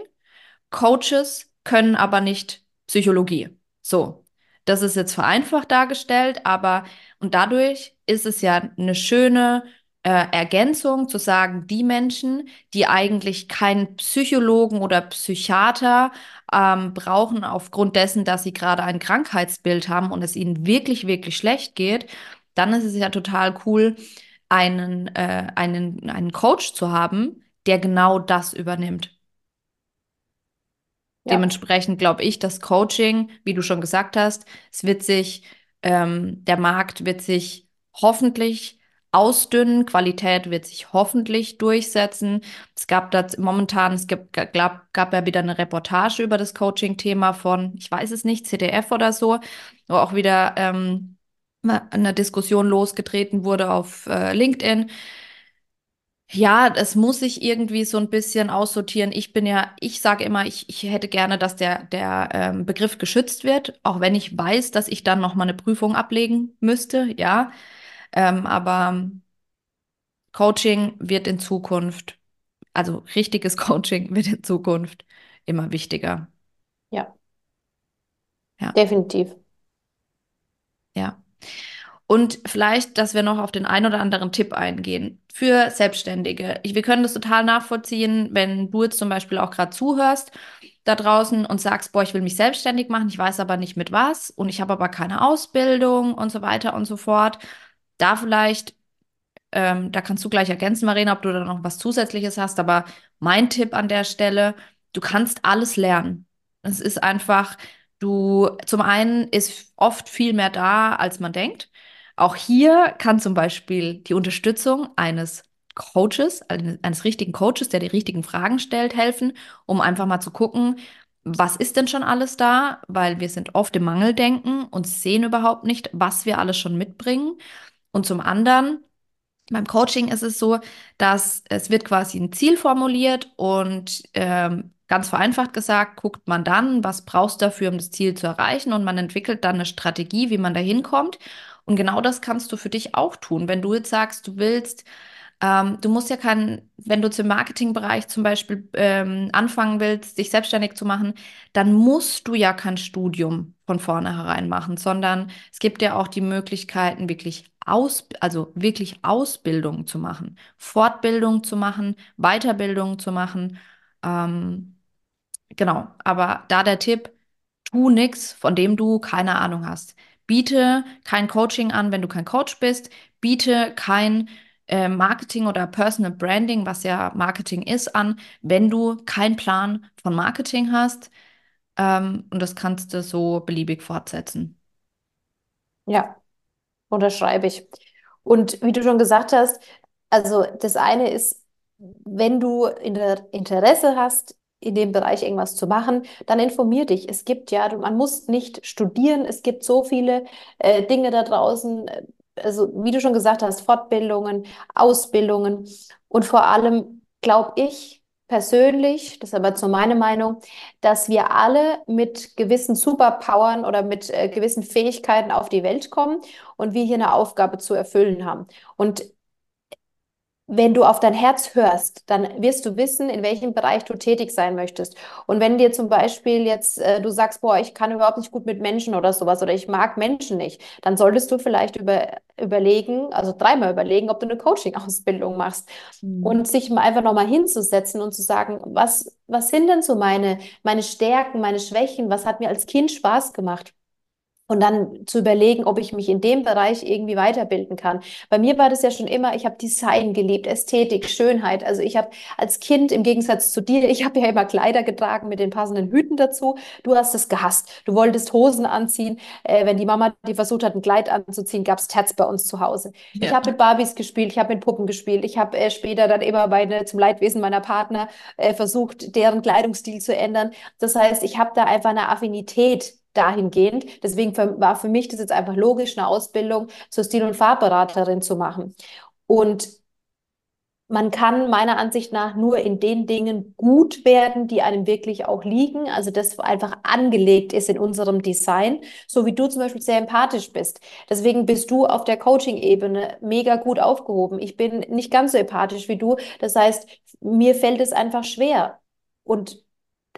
Coaches können aber nicht Psychologie. So, das ist jetzt vereinfacht dargestellt, aber und dadurch ist es ja eine schöne Ergänzung zu sagen, die Menschen, die eigentlich keinen Psychologen oder Psychiater ähm, brauchen aufgrund dessen, dass sie gerade ein Krankheitsbild haben und es ihnen wirklich, wirklich schlecht geht, dann ist es ja total cool, einen, äh, einen, einen Coach zu haben, der genau das übernimmt. Ja. Dementsprechend glaube ich, dass Coaching, wie du schon gesagt hast, es wird sich, ähm, der Markt wird sich hoffentlich ausdünnen, Qualität wird sich hoffentlich durchsetzen. Es gab da momentan, es gibt, gab, gab ja wieder eine Reportage über das Coaching-Thema von, ich weiß es nicht, CDF oder so, wo auch wieder ähm, eine Diskussion losgetreten wurde auf äh, LinkedIn ja, es muss sich irgendwie so ein bisschen aussortieren. Ich bin ja, ich sage immer, ich, ich hätte gerne, dass der, der ähm, Begriff geschützt wird, auch wenn ich weiß, dass ich dann nochmal eine Prüfung ablegen müsste, ja. Ähm, aber Coaching wird in Zukunft, also richtiges [laughs] Coaching wird in Zukunft immer wichtiger. Ja. Ja. Definitiv. Ja. Und vielleicht, dass wir noch auf den einen oder anderen Tipp eingehen für Selbstständige. Ich, wir können das total nachvollziehen, wenn du jetzt zum Beispiel auch gerade zuhörst da draußen und sagst, boah, ich will mich selbstständig machen, ich weiß aber nicht mit was und ich habe aber keine Ausbildung und so weiter und so fort. Da vielleicht, ähm, da kannst du gleich ergänzen, Marina, ob du da noch was Zusätzliches hast, aber mein Tipp an der Stelle, du kannst alles lernen. Es ist einfach, du, zum einen ist oft viel mehr da, als man denkt. Auch hier kann zum Beispiel die Unterstützung eines Coaches, eines richtigen Coaches, der die richtigen Fragen stellt, helfen, um einfach mal zu gucken, was ist denn schon alles da? Weil wir sind oft im Mangeldenken und sehen überhaupt nicht, was wir alles schon mitbringen. Und zum anderen, beim Coaching ist es so, dass es wird quasi ein Ziel formuliert und ähm, ganz vereinfacht gesagt, guckt man dann, was brauchst du dafür, um das Ziel zu erreichen und man entwickelt dann eine Strategie, wie man da hinkommt. Und genau das kannst du für dich auch tun. Wenn du jetzt sagst, du willst, ähm, du musst ja kein, wenn du zum Marketingbereich zum Beispiel ähm, anfangen willst, dich selbstständig zu machen, dann musst du ja kein Studium von vornherein machen, sondern es gibt ja auch die Möglichkeiten, wirklich aus, also wirklich Ausbildung zu machen, Fortbildung zu machen, Weiterbildung zu machen. Ähm, genau, aber da der Tipp, tu nichts, von dem du keine Ahnung hast. Biete kein Coaching an, wenn du kein Coach bist. Biete kein äh, Marketing oder Personal Branding, was ja Marketing ist, an, wenn du keinen Plan von Marketing hast. Ähm, und das kannst du so beliebig fortsetzen. Ja, unterschreibe ich. Und wie du schon gesagt hast, also das eine ist, wenn du Interesse hast, in dem Bereich irgendwas zu machen, dann informier dich. Es gibt ja, man muss nicht studieren, es gibt so viele äh, Dinge da draußen, äh, also wie du schon gesagt hast, Fortbildungen, Ausbildungen und vor allem glaube ich persönlich, das ist aber zu meiner Meinung, dass wir alle mit gewissen Superpowern oder mit äh, gewissen Fähigkeiten auf die Welt kommen und wir hier eine Aufgabe zu erfüllen haben. Und wenn du auf dein Herz hörst, dann wirst du wissen, in welchem Bereich du tätig sein möchtest. Und wenn dir zum Beispiel jetzt äh, du sagst, boah, ich kann überhaupt nicht gut mit Menschen oder sowas oder ich mag Menschen nicht, dann solltest du vielleicht über, überlegen, also dreimal überlegen, ob du eine Coaching-Ausbildung machst mhm. und sich mal einfach nochmal hinzusetzen und zu sagen, was, was sind denn so meine, meine Stärken, meine Schwächen, was hat mir als Kind Spaß gemacht? Und dann zu überlegen, ob ich mich in dem Bereich irgendwie weiterbilden kann. Bei mir war das ja schon immer, ich habe Design geliebt, Ästhetik, Schönheit. Also ich habe als Kind im Gegensatz zu dir, [laughs] ich habe ja immer Kleider getragen mit den passenden Hüten dazu. Du hast es gehasst. Du wolltest Hosen anziehen. Äh, wenn die Mama die versucht hat, ein Kleid anzuziehen, gab es Terz bei uns zu Hause. Ja. Ich habe mit Barbies gespielt, ich habe mit Puppen gespielt. Ich habe äh, später dann immer bei, ne, zum Leidwesen meiner Partner äh, versucht, deren Kleidungsstil zu ändern. Das heißt, ich habe da einfach eine Affinität dahingehend. Deswegen war für mich das jetzt einfach logisch, eine Ausbildung zur Stil- und Farbberaterin zu machen. Und man kann meiner Ansicht nach nur in den Dingen gut werden, die einem wirklich auch liegen. Also das einfach angelegt ist in unserem Design, so wie du zum Beispiel sehr empathisch bist. Deswegen bist du auf der Coaching-Ebene mega gut aufgehoben. Ich bin nicht ganz so empathisch wie du. Das heißt, mir fällt es einfach schwer. Und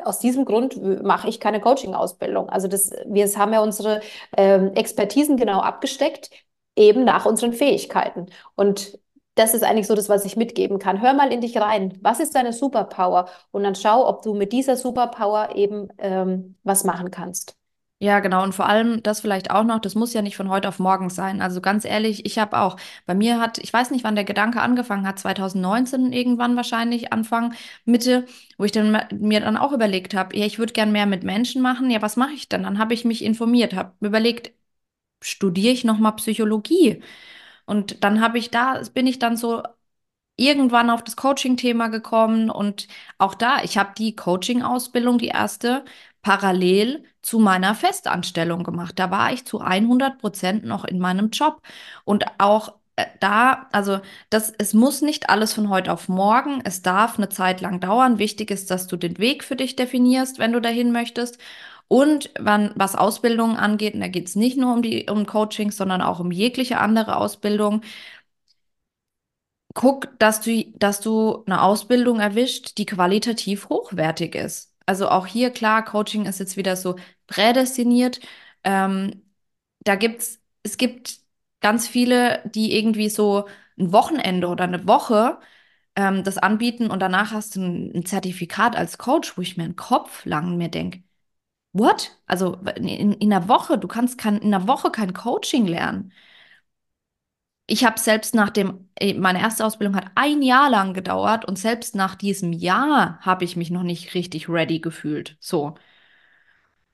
aus diesem Grund mache ich keine Coaching-Ausbildung. Also das, wir haben ja unsere ähm, Expertisen genau abgesteckt, eben nach unseren Fähigkeiten. Und das ist eigentlich so das, was ich mitgeben kann. Hör mal in dich rein. Was ist deine Superpower? Und dann schau, ob du mit dieser Superpower eben ähm, was machen kannst. Ja, genau. Und vor allem das vielleicht auch noch, das muss ja nicht von heute auf morgen sein. Also ganz ehrlich, ich habe auch, bei mir hat, ich weiß nicht, wann der Gedanke angefangen hat, 2019 irgendwann wahrscheinlich, Anfang, Mitte, wo ich dann mir dann auch überlegt habe, ja, ich würde gern mehr mit Menschen machen. Ja, was mache ich denn? Dann habe ich mich informiert, habe überlegt, studiere ich nochmal Psychologie? Und dann habe ich da, bin ich dann so irgendwann auf das Coaching-Thema gekommen und auch da, ich habe die Coaching-Ausbildung, die erste, parallel zu meiner Festanstellung gemacht. Da war ich zu 100 Prozent noch in meinem Job und auch äh, da, also das, es muss nicht alles von heute auf morgen. Es darf eine Zeit lang dauern. Wichtig ist, dass du den Weg für dich definierst, wenn du dahin möchtest. Und wann, was Ausbildungen angeht, und da geht es nicht nur um die um Coachings, sondern auch um jegliche andere Ausbildung. Guck, dass du, dass du eine Ausbildung erwischt, die qualitativ hochwertig ist. Also auch hier klar, Coaching ist jetzt wieder so prädestiniert. Ähm, da gibt's, es gibt ganz viele, die irgendwie so ein Wochenende oder eine Woche ähm, das anbieten und danach hast du ein, ein Zertifikat als Coach, wo ich mir einen Kopf lang mir denke, What? Also in, in einer Woche, du kannst kein, in einer Woche kein Coaching lernen. Ich habe selbst nach dem, äh, meine erste Ausbildung hat ein Jahr lang gedauert und selbst nach diesem Jahr habe ich mich noch nicht richtig ready gefühlt. So.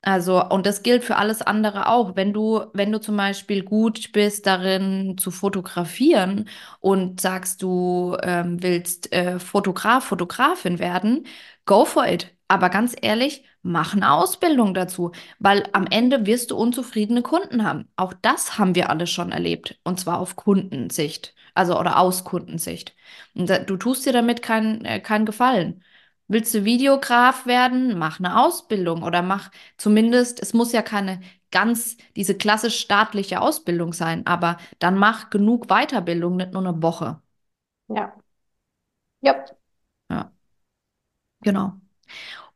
Also, und das gilt für alles andere auch. Wenn du, wenn du zum Beispiel gut bist darin zu fotografieren und sagst, du ähm, willst äh, Fotograf, Fotografin werden, go for it. Aber ganz ehrlich, mach eine Ausbildung dazu, weil am Ende wirst du unzufriedene Kunden haben. Auch das haben wir alle schon erlebt. Und zwar auf Kundensicht, also oder aus Kundensicht. Und du tust dir damit keinen äh, keinen Gefallen. Willst du Videograf werden? Mach eine Ausbildung oder mach zumindest, es muss ja keine ganz diese klassisch staatliche Ausbildung sein, aber dann mach genug Weiterbildung, nicht nur eine Woche. Ja. Ja. Ja, genau.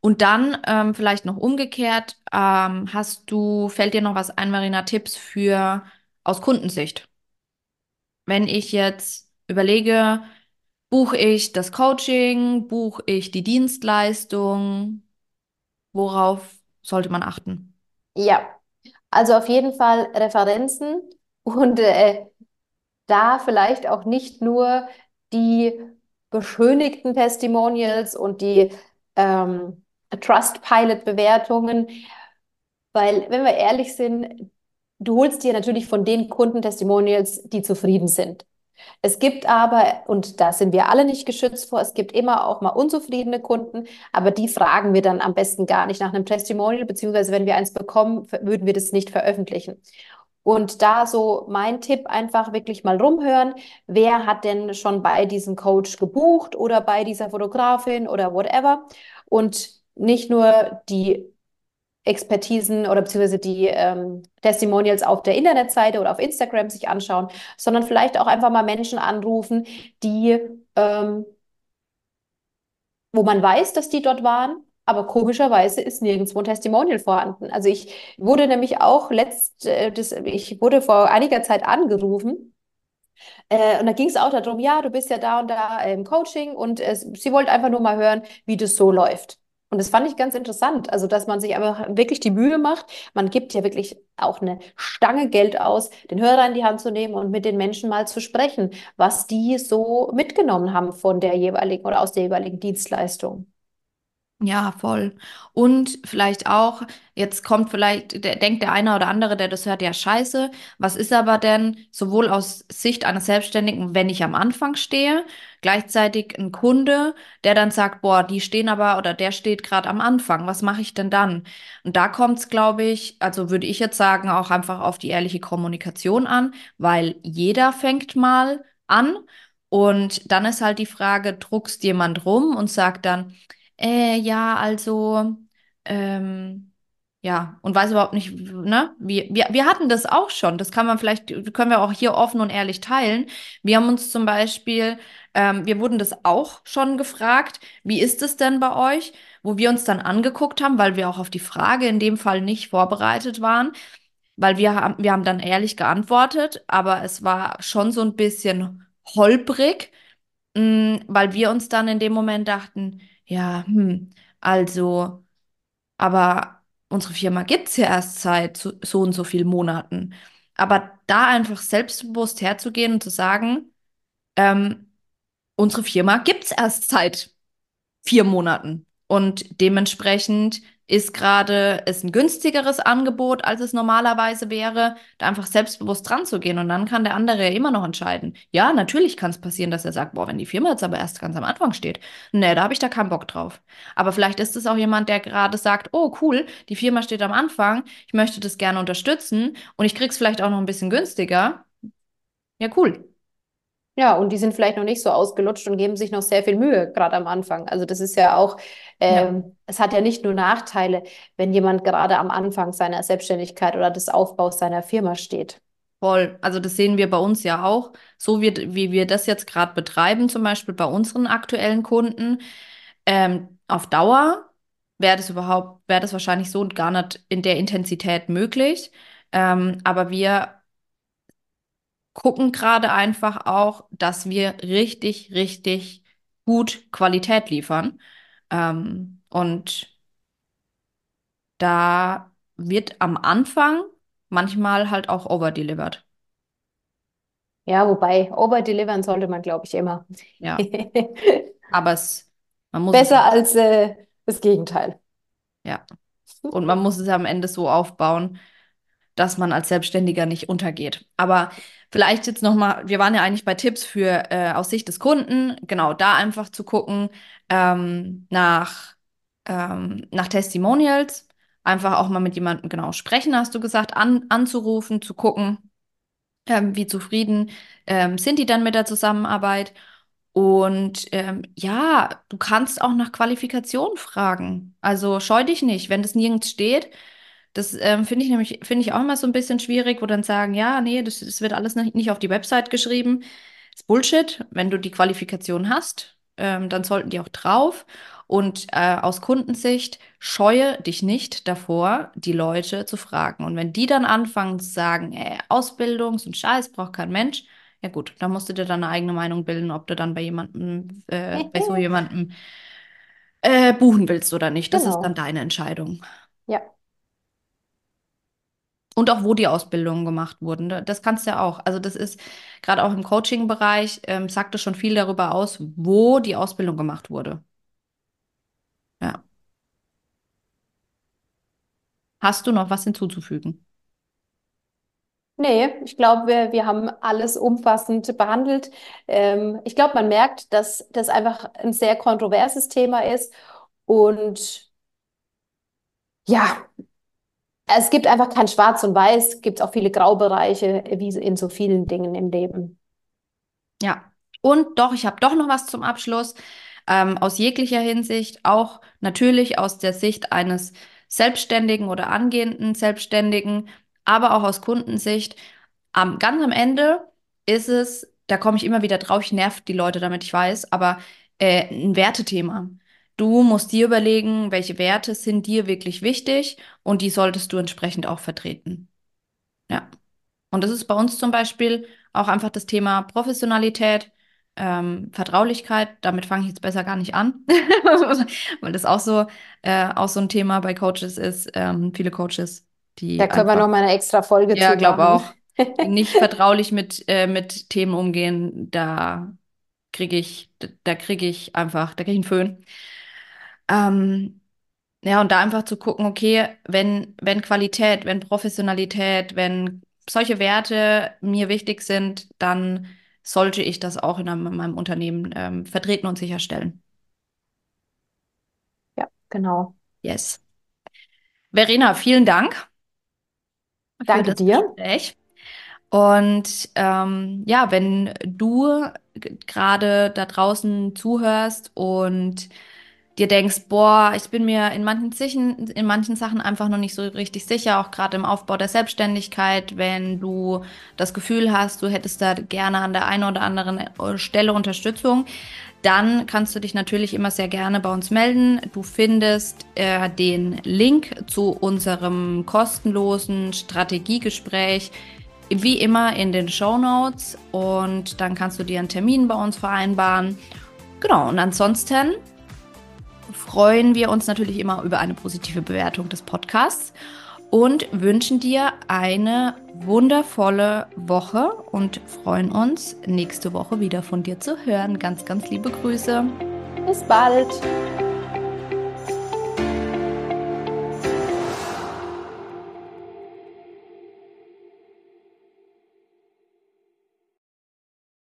Und dann ähm, vielleicht noch umgekehrt, ähm, hast du, fällt dir noch was ein, Marina, Tipps für aus Kundensicht? Wenn ich jetzt überlege, buche ich das Coaching, buche ich die Dienstleistung, worauf sollte man achten? Ja, also auf jeden Fall Referenzen und äh, da vielleicht auch nicht nur die beschönigten Testimonials und die ähm, Trustpilot-Bewertungen, weil, wenn wir ehrlich sind, du holst dir natürlich von den Kunden Testimonials, die zufrieden sind. Es gibt aber, und da sind wir alle nicht geschützt vor, es gibt immer auch mal unzufriedene Kunden, aber die fragen wir dann am besten gar nicht nach einem Testimonial, beziehungsweise wenn wir eins bekommen, würden wir das nicht veröffentlichen. Und da so mein Tipp einfach wirklich mal rumhören, wer hat denn schon bei diesem Coach gebucht oder bei dieser Fotografin oder whatever und nicht nur die Expertisen oder beziehungsweise die ähm, Testimonials auf der Internetseite oder auf Instagram sich anschauen, sondern vielleicht auch einfach mal Menschen anrufen, die, ähm, wo man weiß, dass die dort waren, aber komischerweise ist nirgendwo ein Testimonial vorhanden. Also ich wurde nämlich auch letzt, äh, das, ich wurde vor einiger Zeit angerufen. Äh, und da ging es auch darum, ja, du bist ja da und da im Coaching und äh, sie wollte einfach nur mal hören, wie das so läuft. Und das fand ich ganz interessant, also dass man sich einfach wirklich die Mühe macht. Man gibt ja wirklich auch eine Stange Geld aus, den Hörer in die Hand zu nehmen und mit den Menschen mal zu sprechen, was die so mitgenommen haben von der jeweiligen oder aus der jeweiligen Dienstleistung. Ja, voll. Und vielleicht auch, jetzt kommt vielleicht, der, denkt der eine oder andere, der das hört, ja, scheiße. Was ist aber denn sowohl aus Sicht eines Selbstständigen, wenn ich am Anfang stehe, gleichzeitig ein Kunde, der dann sagt, boah, die stehen aber oder der steht gerade am Anfang, was mache ich denn dann? Und da kommt es, glaube ich, also würde ich jetzt sagen, auch einfach auf die ehrliche Kommunikation an, weil jeder fängt mal an und dann ist halt die Frage, druckst jemand rum und sagt dann, äh, ja, also, ähm, ja, und weiß überhaupt nicht, ne? Wir, wir, wir hatten das auch schon. Das kann man vielleicht, können wir auch hier offen und ehrlich teilen. Wir haben uns zum Beispiel, ähm, wir wurden das auch schon gefragt, wie ist es denn bei euch? Wo wir uns dann angeguckt haben, weil wir auch auf die Frage in dem Fall nicht vorbereitet waren, weil wir haben, wir haben dann ehrlich geantwortet, aber es war schon so ein bisschen holprig, mh, weil wir uns dann in dem Moment dachten, ja, hm, also, aber unsere Firma gibt es ja erst seit so, und so vielen Monaten. Aber da einfach selbstbewusst herzugehen und zu sagen, ähm, unsere Firma gibt es erst seit vier Monaten. Und dementsprechend ist gerade es ein günstigeres Angebot, als es normalerweise wäre, da einfach selbstbewusst dran zu gehen. Und dann kann der andere ja immer noch entscheiden. Ja, natürlich kann es passieren, dass er sagt, boah, wenn die Firma jetzt aber erst ganz am Anfang steht, nee, da habe ich da keinen Bock drauf. Aber vielleicht ist es auch jemand, der gerade sagt, oh, cool, die Firma steht am Anfang, ich möchte das gerne unterstützen und ich krieg's vielleicht auch noch ein bisschen günstiger. Ja, cool. Ja, und die sind vielleicht noch nicht so ausgelutscht und geben sich noch sehr viel Mühe, gerade am Anfang. Also das ist ja auch, Ja. ähm, es hat ja nicht nur Nachteile, wenn jemand gerade am Anfang seiner Selbstständigkeit oder des Aufbaus seiner Firma steht. Voll. Also das sehen wir bei uns ja auch. So wie, wie wir das jetzt gerade betreiben, zum Beispiel bei unseren aktuellen Kunden. Ähm, auf Dauer wäre das überhaupt, wäre das wahrscheinlich so gar nicht in der Intensität möglich. Ähm, aber wir gucken gerade einfach auch, dass wir richtig, richtig gut Qualität liefern. Ähm, und da wird am Anfang manchmal halt auch overdelivered. Ja, wobei, overdelivern sollte man, glaube ich, immer. Ja. [laughs] Aber es, man muss es, Besser als äh, das Gegenteil. ja. Und man muss es am Ende so aufbauen, dass man als Selbstständiger nicht untergeht. Aber vielleicht jetzt nochmal, wir waren ja eigentlich bei Tipps für äh, aus Sicht des Kunden, genau da einfach zu gucken ähm, nach, ähm, nach Testimonials, einfach auch mal mit jemandem genau sprechen, hast du gesagt, an, anzurufen, zu gucken, ähm, wie zufrieden ähm, sind die dann mit der Zusammenarbeit. Und ähm, ja, du kannst auch nach Qualifikation fragen. Also scheu dich nicht, wenn das nirgends steht. Das ähm, finde ich nämlich, finde ich auch immer so ein bisschen schwierig, wo dann sagen, ja, nee, das, das wird alles nicht, nicht auf die Website geschrieben. Das ist Bullshit. Wenn du die Qualifikation hast, ähm, dann sollten die auch drauf. Und äh, aus Kundensicht scheue dich nicht davor, die Leute zu fragen. Und wenn die dann anfangen zu sagen, ey, Ausbildung, so ein Scheiß, braucht kein Mensch, ja gut, dann musst du dir dann eine eigene Meinung bilden, ob du dann bei jemandem, äh, bei so [laughs] jemandem äh, buchen willst oder nicht. Das ist dann Genau. deine Entscheidung. Ja. Und auch, wo die Ausbildungen gemacht wurden. Da- Das kannst du ja auch. Also das ist gerade auch im Coaching-Bereich, ähm, sagt es schon viel darüber aus, wo die Ausbildung gemacht wurde. Ja. Hast du noch was hinzuzufügen? Nee, ich glaube, wir, wir haben alles umfassend behandelt. Ähm, ich glaube, man merkt, dass das einfach ein sehr kontroverses Thema ist. Und ja, es gibt einfach kein Schwarz und Weiß, es gibt auch viele Graubereiche, wie in so vielen Dingen im Leben. Ja. Und doch, ich habe doch noch was zum Abschluss. Ähm, aus jeglicher Hinsicht, auch natürlich aus der Sicht eines Selbstständigen oder angehenden Selbstständigen, aber auch aus Kundensicht. Am, ganz am Ende ist es, da komme ich immer wieder drauf, ich nerv die Leute damit, ich weiß, aber äh, ein Wertethema. Du musst dir überlegen, welche Werte sind dir wirklich wichtig und die solltest du entsprechend auch vertreten. Ja. Und das ist bei uns zum Beispiel auch einfach das Thema Professionalität, ähm, Vertraulichkeit. Damit fange ich jetzt besser gar nicht an, [laughs] weil das auch so, äh, auch so ein Thema bei Coaches ist. Ähm, viele Coaches, Da die können wir einfach, noch mal eine extra Folge ja, zu glaube auch, [laughs] nicht vertraulich mit, äh, mit Themen umgehen, da kriege ich, da, da kriege ich einfach, da kriege ich einen Föhn. Ähm, ja, und da einfach zu gucken, okay, wenn, wenn Qualität, wenn Professionalität, wenn solche Werte mir wichtig sind, dann sollte ich das auch in, einem, in meinem Unternehmen ähm, vertreten und sicherstellen. Ja, genau. Yes. Verena, vielen Dank Danke dir. Gespräch. Und ähm, ja, wenn du gerade da draußen zuhörst und dir denkst, boah, ich bin mir in manchen, Sichen, in manchen Sachen einfach noch nicht so richtig sicher, auch gerade im Aufbau der Selbstständigkeit, wenn du das Gefühl hast, du hättest da gerne an der einen oder anderen äh, Stelle Unterstützung, dann kannst du dich natürlich immer sehr gerne bei uns melden. Du findest äh, den Link zu unserem kostenlosen Strategiegespräch wie immer in den Show Notes und dann kannst du dir einen Termin bei uns vereinbaren. Genau, und ansonsten freuen wir uns natürlich immer über eine positive Bewertung des Podcasts und wünschen dir eine wundervolle Woche und freuen uns, nächste Woche wieder von dir zu hören. Ganz, ganz liebe Grüße. Bis bald.